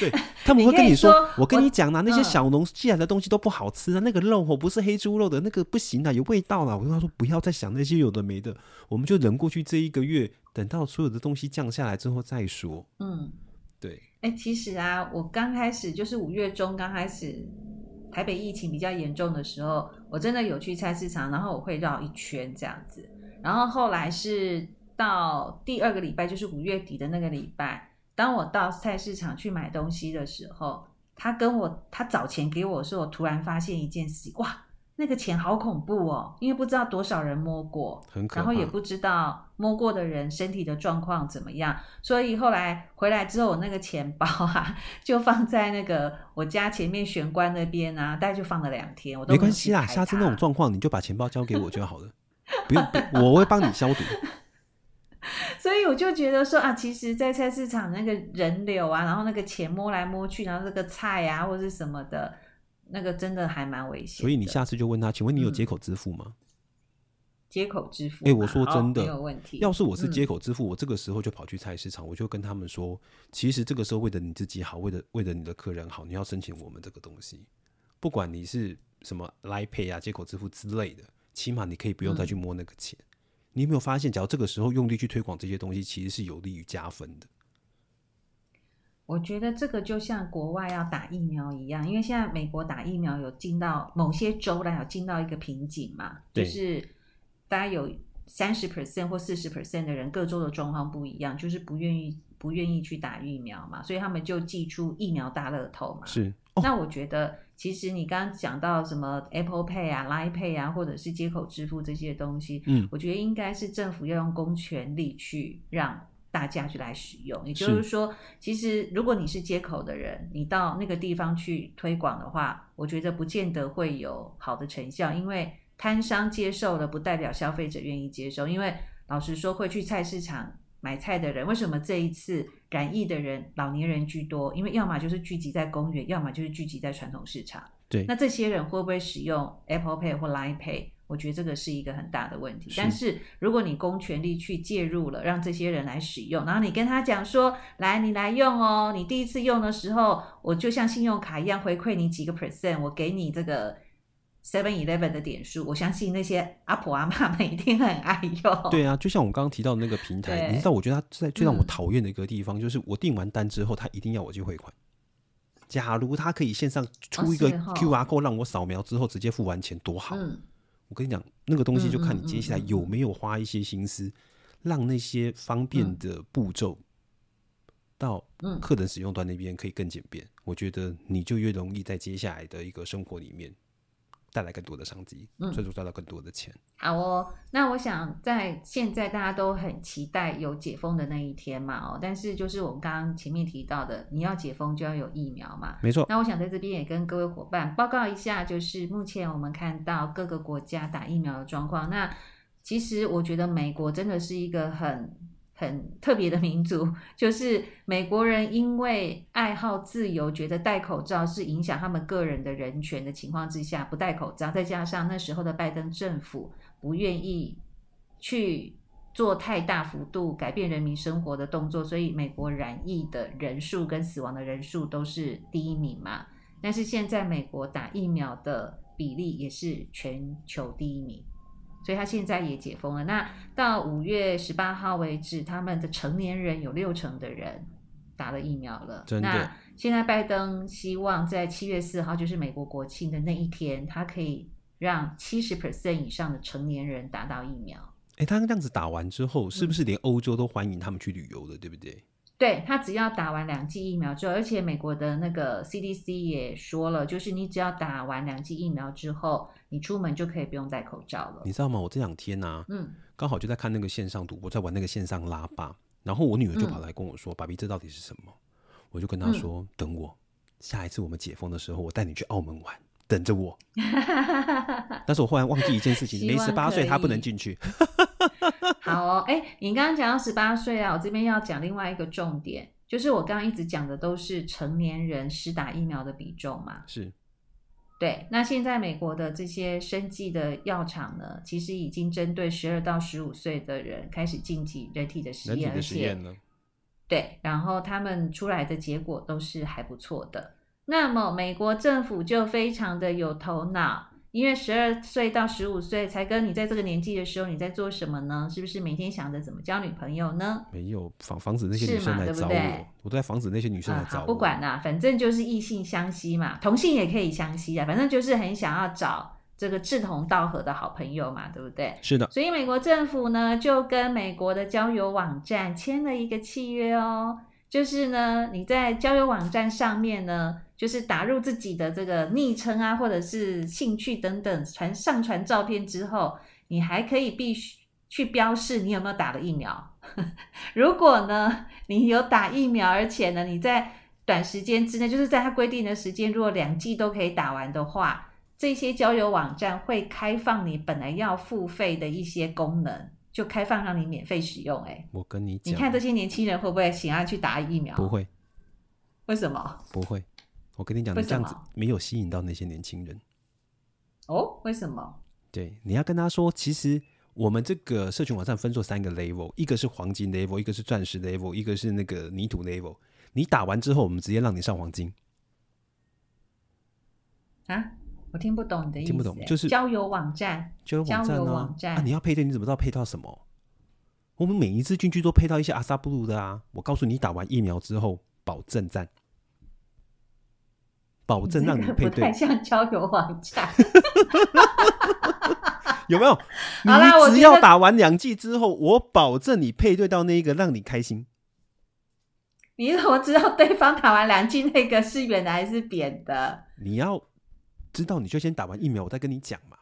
对，他们会跟你说：“你我跟你讲啦，我那些小农寄来的东西都不好吃啊，嗯、那个肉哦不是黑猪肉的，那个不行啊，有味道啦。”我跟他说：“不要再想那些有的没的，我们就忍过去这一个月，等到所有的东西降下来之后再说。”嗯，对。哎、欸，其实啊，我刚开始就是五月中刚开始台北疫情比较严重的时候，我真的有去菜市场，然后我会绕一圈这样子，然后后来是到第二个礼拜，就是五月底的那个礼拜。当我到菜市场去买东西的时候，他跟我他找钱给我的时候，我突然发现一件事情，哇，那个钱好恐怖哦，因为不知道多少人摸过，然后也不知道摸过的人身体的状况怎么样，所以后来回来之后，我那个钱包啊，就放在那个我家前面玄关那边啊，大概就放了两天，我都没，没关系啦，下次那种状况你就把钱包交给我就好了，不用，我会帮你消毒。所以我就觉得说啊，其实，在菜市场那个人流啊，然后那个钱摸来摸去，然后这个菜啊或者是什么的，那个真的还蛮危险。所以你下次就问他，请问你有接口支付吗？嗯、街口支付？哎、欸，我说真的，哦、没有问题。要是我是接口支付，嗯、我这个时候就跑去菜市场，我就跟他们说，其实这个时候为了你自己好，为了为了你的客人好，你要申请我们这个东西，不管你是什么 Line Pay 啊、接口支付之类的，起码你可以不用再去摸那个钱。嗯你有没有发现，只要这个时候用力去推广这些东西，其实是有利于加分的。我觉得这个就像国外要打疫苗一样，因为现在美国打疫苗有进到某些州来有进到一个瓶颈嘛，就是大家有三十 percent 或四十 percent 的人，各州的状况不一样，就是不愿意不愿意去打疫苗嘛，所以他们就寄出疫苗大乐透嘛。是，哦、那我觉得。其实你刚刚讲到什么 Apple Pay 啊、Line Pay 啊，或者是接口支付这些东西，嗯，我觉得应该是政府要用公权力去让大家去来使用。也就是说，是其实如果你是接口的人，你到那个地方去推广的话，我觉得不见得会有好的成效，因为摊商接受了，不代表消费者愿意接受。因为老实说，会去菜市场买菜的人，为什么这一次？染疫的人，老年人居多，因为要么就是聚集在公园，要么就是聚集在传统市场。对，那这些人会不会使用 Apple Pay 或 Line Pay？我觉得这个是一个很大的问题。是，但是如果你公权力去介入了，让这些人来使用，然后你跟他讲说：“来，你来用哦，你第一次用的时候，我就像信用卡一样回馈你几个 percent，我给你这个 Seven Eleven 的点数。”我相信那些阿婆阿妈们一定很爱用。对啊，就像我刚刚提到的那个平台，你知道，我觉得它在最让我讨厌的一个地方，嗯、就是我订完单之后，他一定要我去汇款。假如他可以线上出一个 QR code 让我扫描之后直接付完钱，多好！嗯我跟你讲，那个东西就看你接下来有没有花一些心思，让那些方便的步骤到客人使用端那边可以更简便。我觉得你就越容易在接下来的一个生活里面。带来更多的商机，嗯，最终赚到更多的钱。好哦，那我想在现在大家都很期待有解封的那一天嘛，哦，但是就是我们刚刚前面提到的，你要解封就要有疫苗嘛，没错。那我想在这边也跟各位伙伴报告一下，就是目前我们看到各个国家打疫苗的状况。那其实我觉得美国真的是一个很。很特别的民族，就是美国人，因为爱好自由，觉得戴口罩是影响他们个人的人权的情况之下，不戴口罩。再加上那时候的拜登政府不愿意去做太大幅度改变人民生活的动作，所以美国染疫的人数跟死亡的人数都是第一名嘛。但是现在美国打疫苗的比例也是全球第一名。所以他现在也解封了。那到五月十八号为止，他们的成年人有六成的人打了疫苗了。真的。那现在拜登希望在七月四号，就是美国国庆的那一天，他可以让七十 percent 以上的成年人打到疫苗。哎，他这样子打完之后，是不是连欧洲都欢迎他们去旅游了？嗯、对不对？对，他只要打完两剂疫苗之后，而且美国的那个 CDC 也说了，就是你只要打完两剂疫苗之后，你出门就可以不用戴口罩了。你知道吗？我这两天呢、啊，嗯，刚好就在看那个线上赌博，在玩那个线上拉霸，然后我女儿就跑来跟我说：“爸比、嗯，这到底是什么？”我就跟她说：“嗯、等我下一次我们解封的时候，我带你去澳门玩，等着我。”但是我忽然忘记一件事情，没十八岁，她不能进去。好哦，哎，你刚刚讲到十八岁啊，我这边要讲另外一个重点，就是我刚刚一直讲的都是成年人施打疫苗的比重嘛。是，对。那现在美国的这些生技的药厂呢，其实已经针对十二到十五岁的人开始进行人体的实验，人体的实验呢？对，然后他们出来的结果都是还不错的。那么美国政府就非常的有头脑。因为十二岁到十五岁才跟你在这个年纪的时候，你在做什么呢？是不是每天想着怎么交女朋友呢？没有防防止那些女生来找我，对不对？我都在防止那些女生来找我。嗯、不管啦，反正就是异性相吸嘛，同性也可以相吸啊。反正就是很想要找这个志同道合的好朋友嘛，对不对？是的。所以美国政府呢，就跟美国的交友网站签了一个契约哦。就是呢，你在交友网站上面呢，就是打入自己的这个昵称啊，或者是兴趣等等，传上传照片之后，你还可以必须去标示你有没有打了疫苗。如果呢，你有打疫苗，而且呢，你在短时间之内，就是在他规定的时间，如果两剂都可以打完的话，这些交友网站会开放你本来要付费的一些功能。就开放让你免费使用，欸，哎，我跟你讲，你看这些年轻人会不会想要去打疫苗？不会，为什么？不会，我跟你讲，你这样子没有吸引到那些年轻人。哦，为什么？对，你要跟他说，其实我们这个社群网站分作三个 level，一个是黄金 level，一个是钻石 level，一个是那个泥土 level。你打完之后，我们直接让你上黄金。啊？我听不懂你的意思。听不懂，就是交友网站，交友网站啊，网站啊！你要配对，你怎么知道配到什么？我们每一次进去都配到一些阿萨布鲁的啊！我告诉你，打完疫苗之后保证赞，保证让你配对。不太像交友网站，有没有？好啦，我只要打完两剂之后，我保证你配对到那一个让你开心。你怎么知道对方打完两剂那个是圆的还是扁的？你要。知道你就先打完疫苗，我再跟你讲嘛。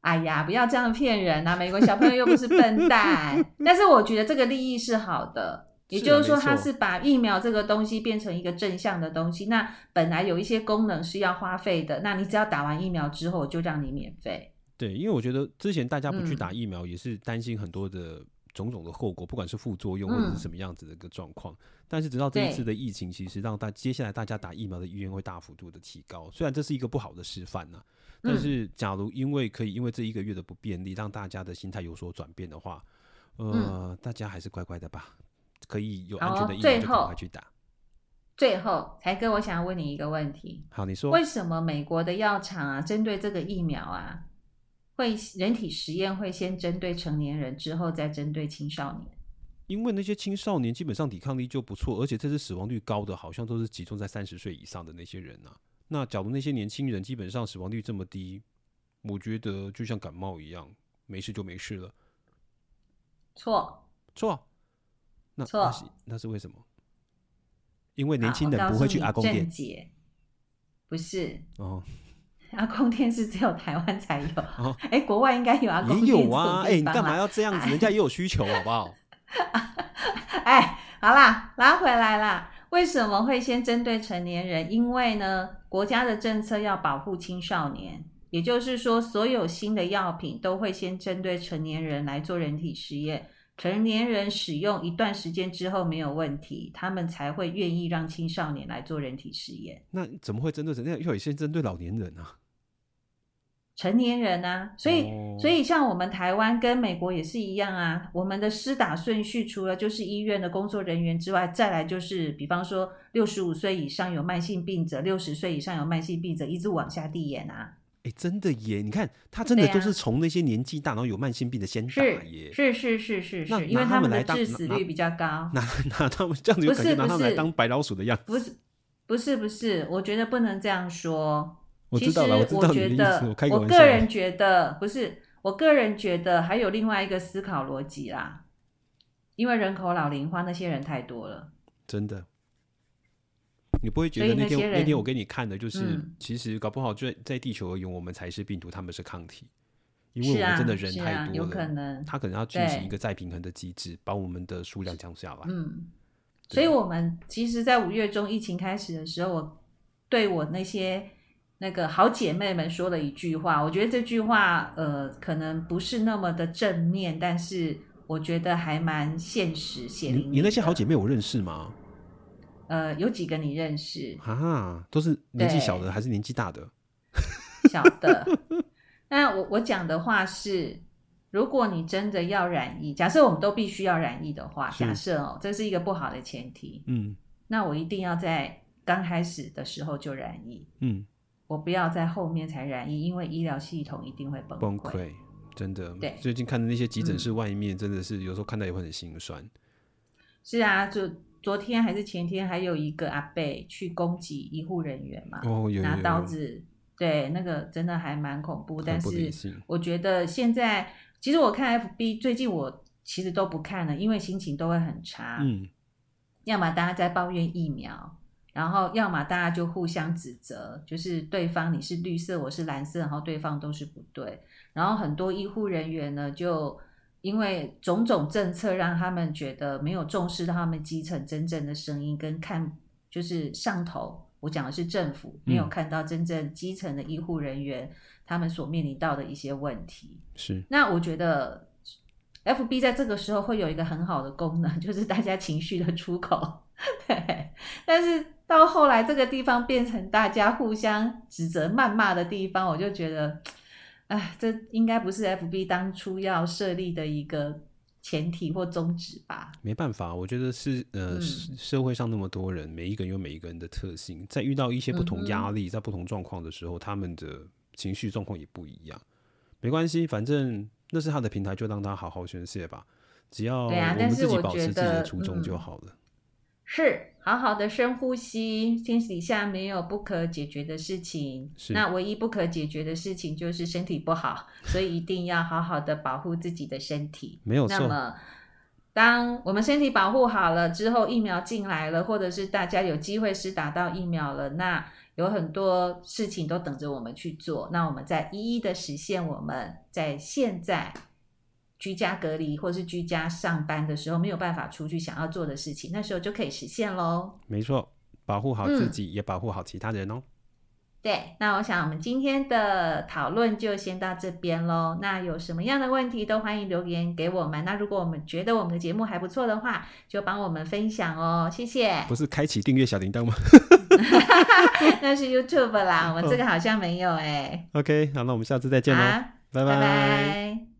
哎呀，不要这样骗人啊！美国小朋友又不是笨蛋。但是我觉得这个利益是好的，也就是说，它是把疫苗这个东西变成一个正向的东西。那本来有一些功能是要花费的，那你只要打完疫苗之后，就让你免费。对，因为我觉得之前大家不去打疫苗，也是担心很多的种种的后果，不管是副作用或者是什么样子的一个状况。嗯、但是直到这一次的疫情，其实让大接下来大家打疫苗的意愿会大幅度的提高。虽然这是一个不好的示范呢、啊，但是假如因为可以因为这一个月的不便利，让大家的心态有所转变的话，呃，嗯、大家还是乖乖的吧，可以有安全的疫苗就赶快去打。最后，才哥，我想要问你一个问题。好，你说为什么美国的药厂啊，针对这个疫苗啊，会人体实验会先针对成年人，之后再针对青少年？因为那些青少年基本上抵抗力就不错，而且这次死亡率高的，好像都是集中在三十岁以上的那些人啊。那假如那些年轻人基本上死亡率这么低，我觉得就像感冒一样，没事就没事了。错错，那错那是那是为什么？因为年轻人不会去阿公店，不是哦，阿公店是只有台湾才有哦。哎，国外应该有阿公店，也有啊。哎，你干嘛要这样子？人家也有需求，好不好？哎，好啦，拉回来啦。为什么会先针对成年人？因为呢，国家的政策要保护青少年，也就是说，所有新的药品都会先针对成年人来做人体实验。成年人使用一段时间之后没有问题，他们才会愿意让青少年来做人体实验。那怎么会针对成年人？又有些针对老年人啊？成年人啊，所以、哦、所以像我们台湾跟美国也是一样啊。我们的施打顺序除了就是医院的工作人员之外，再来就是比方说六十五岁以上有慢性病者，六十岁以上有慢性病者，一直往下递延啊。哎，真的耶！你看，他真的都是从那些年纪大然后有慢性病的先打耶。是是是是是，因为他们的致死率比较高。拿 拿他们这样子，不是拿他们来当白老鼠的样子。不是不是不是，我觉得不能这样说。我知道了，我知道你的意思。我个人觉得不是，我个人觉得还有另外一个思考逻辑啦。因为人口老龄化，那些人太多了。真的。你不会觉得那天那，那天我给你看的，就是、嗯、其实搞不好在在地球而言，我们才是病毒，他们是抗体，因为我们真的人太多了，啊啊、有可能他可能要进行一个再平衡的机制，把我们的数量降下来。嗯，所以我们其实，在五月中疫情开始的时候，我对我那些那个好姐妹们说了一句话，我觉得这句话呃，可能不是那么的正面，但是我觉得还蛮现实。血淋淋你，你那些好姐妹，我认识吗？呃，有几个你认识啊？都是年纪小的还是年纪大的？小的。那我我讲的话是，如果你真的要染疫，假设我们都必须要染疫的话，假设哦，这是一个不好的前提。嗯，那我一定要在刚开始的时候就染疫。嗯，我不要在后面才染疫，因为医疗系统一定会崩溃。崩溃，真的。对，最近看的那些急诊室外面，真的是有时候看到也会很心酸。嗯、是啊，就。昨天还是前天，还有一个阿贝去攻击医护人员嘛？哦，有有有拿刀子，对，那个真的还蛮恐怖。但是我觉得现在，其实我看 FB 最近我其实都不看了，因为心情都会很差。嗯，要么大家在抱怨疫苗，然后要么大家就互相指责，就是对方你是绿色，我是蓝色，然后对方都是不对。然后很多医护人员呢就。因为种种政策让他们觉得没有重视到他们基层真正的声音，跟看就是上头，我讲的是政府没有看到真正基层的医护人员他们所面临到的一些问题。是，那我觉得 FB 在这个时候会有一个很好的功能，就是大家情绪的出口。对，但是到后来这个地方变成大家互相指责、谩骂的地方，我就觉得。哎，这应该不是 FB 当初要设立的一个前提或宗旨吧？没办法，我觉得是呃，嗯、社会上那么多人，每一个人有每一个人的特性，在遇到一些不同压力、嗯、在不同状况的时候，他们的情绪状况也不一样。没关系，反正那是他的平台，就让他好好宣泄吧。只要我们自己保持自己的初衷就好了。是，好好的深呼吸。天底下没有不可解决的事情，那唯一不可解决的事情就是身体不好，所以一定要好好的保护自己的身体。没有错。那么，当我们身体保护好了之后，疫苗进来了，或者是大家有机会是打到疫苗了，那有很多事情都等着我们去做。那我们再一一的实现我们在现在。居家隔离或是居家上班的时候，没有办法出去想要做的事情，那时候就可以实现喽。没错，保护好自己，嗯、也保护好其他人哦。对，那我想我们今天的讨论就先到这边喽。那有什么样的问题都欢迎留言给我们。那如果我们觉得我们的节目还不错的话，就帮我们分享哦，谢谢。不是开启订阅小铃铛吗？那是 YouTube 啦，我们这个好像没有哎、欸。OK，好，那我们下次再见喽，拜拜。拜拜。